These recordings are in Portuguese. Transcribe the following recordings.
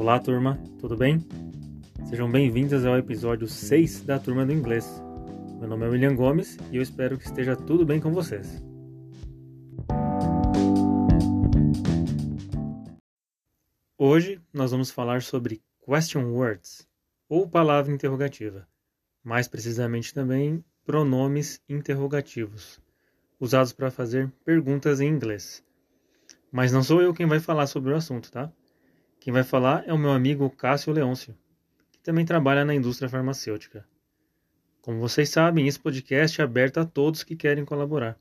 Olá, turma, tudo bem? Sejam bem-vindos ao episódio 6 da Turma do Inglês. Meu nome é William Gomes e eu espero que esteja tudo bem com vocês. Hoje nós vamos falar sobre question words, ou palavra interrogativa, mais precisamente também pronomes interrogativos, usados para fazer perguntas em inglês. Mas não sou eu quem vai falar sobre o assunto, tá? Quem vai falar é o meu amigo Cássio Leôncio, que também trabalha na indústria farmacêutica. Como vocês sabem, esse podcast é aberto a todos que querem colaborar.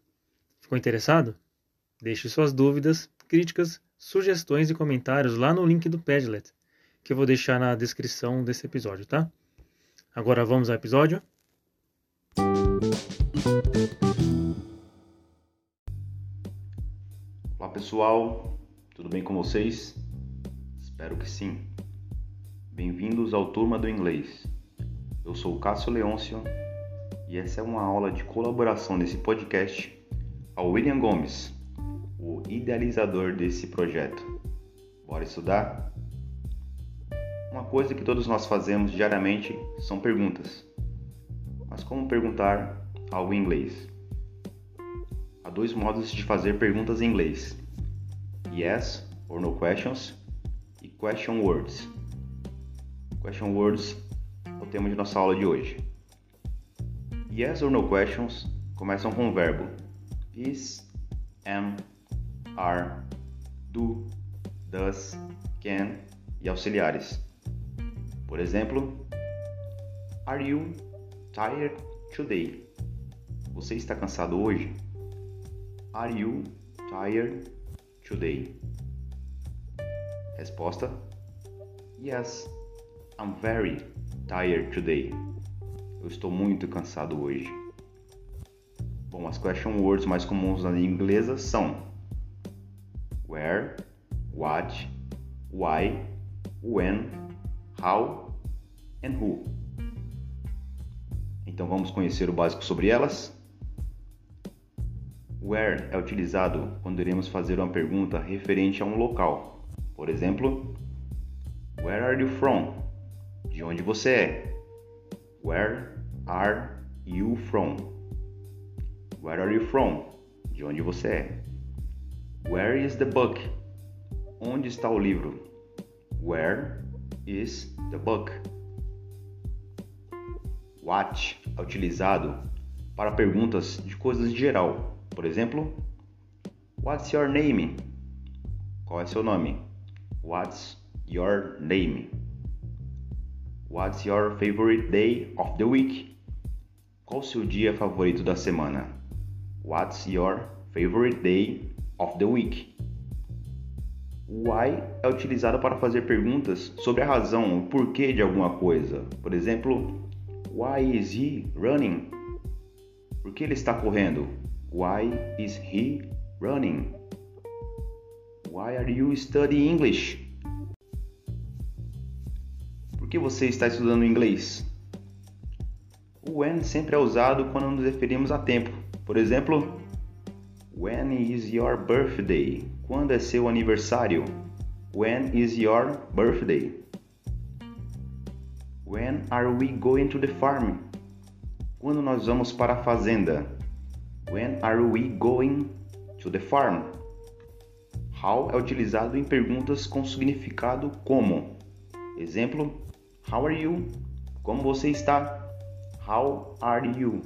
Ficou interessado? Deixe suas dúvidas, críticas, sugestões e comentários lá no link do Padlet, que eu vou deixar na descrição desse episódio, tá? Agora vamos ao episódio? Olá pessoal, tudo bem com vocês? Espero que sim. Bem-vindos ao Turma do Inglês. Eu sou o Cássio Leôncio e essa é uma aula de colaboração desse podcast ao William Gomes, o idealizador desse projeto. Bora estudar? Uma coisa que todos nós fazemos diariamente são perguntas. Mas como perguntar algo em inglês? Há dois modos de fazer perguntas em inglês: yes or no questions e question words. Question words é o tema de nossa aula de hoje. Yes or no questions começam com o verbo is, am, are, do, does, can e auxiliares. Por exemplo, Are you tired today? Você está cansado hoje? Are you tired today? Resposta: Yes, I'm very tired today. Eu estou muito cansado hoje. Bom, as question words mais comuns na língua inglesa são where, what, why, when, how and who. Então vamos conhecer o básico sobre elas? Where é utilizado quando iremos fazer uma pergunta referente a um local. Por exemplo, Where are you from? De onde você é? Where are you from? Where are you from? De onde você é? Where is the book? Onde está o livro? Where is the book? What é utilizado para perguntas de coisas de geral. Por exemplo, What's your name? Qual é seu nome? What's your name? What's your favorite day of the week? Qual o seu dia favorito da semana? What's your favorite day of the week? Why é utilizado para fazer perguntas sobre a razão, o porquê de alguma coisa. Por exemplo, Why is he running? Por que ele está correndo? Why is he running? Why are you studying English? Por que você está estudando inglês? O when sempre é usado quando nos referimos a tempo. Por exemplo, When is your birthday? Quando é seu aniversário? When is your birthday? When are we going to the farm? Quando nós vamos para a fazenda? When are we going to the farm? How é utilizado em perguntas com significado como. Exemplo: How are you? Como você está? How are you?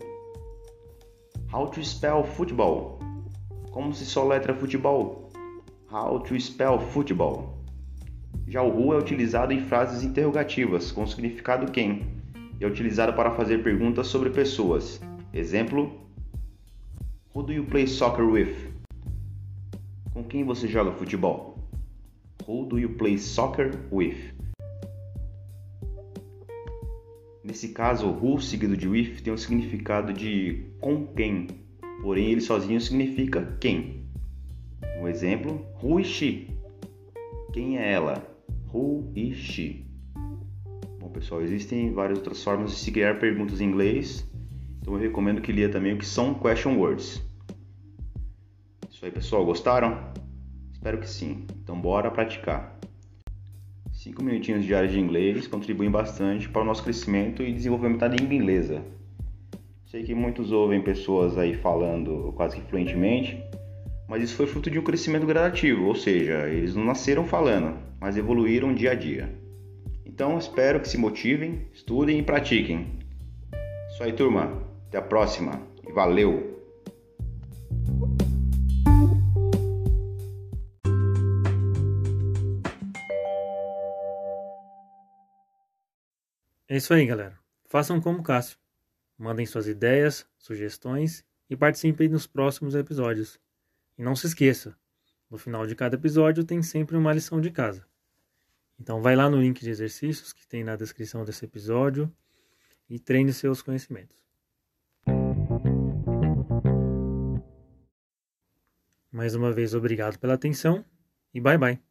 How to spell football? Como se soletra futebol? How to spell football? Já o who é utilizado em frases interrogativas com significado quem e é utilizado para fazer perguntas sobre pessoas. Exemplo: Who do you play soccer with? Com quem você joga futebol? Who do you play soccer with? Nesse caso, who seguido de with tem o significado de com quem, porém ele sozinho significa quem. Um exemplo, who is she? Quem é ela? Who is she? Bom, pessoal, existem várias outras formas de se criar perguntas em inglês, então eu recomendo que lia também o que são question words. Isso aí, pessoal, gostaram? Espero que sim. Então, bora praticar. Cinco minutinhos diários de inglês contribuem bastante para o nosso crescimento e desenvolvimento da língua inglesa. Sei que muitos ouvem pessoas aí falando quase que fluentemente, mas isso foi fruto de um crescimento gradativo, ou seja, eles não nasceram falando, mas evoluíram dia a dia. Então espero que se motivem, estudem e pratiquem. Isso aí, turma. Até a próxima e valeu! É isso aí, galera. Façam como Cássio. Mandem suas ideias, sugestões e participem nos próximos episódios. E não se esqueça, no final de cada episódio tem sempre uma lição de casa. Então vai lá no link de exercícios que tem na descrição desse episódio e treine seus conhecimentos. Mais uma vez, obrigado pela atenção e bye bye.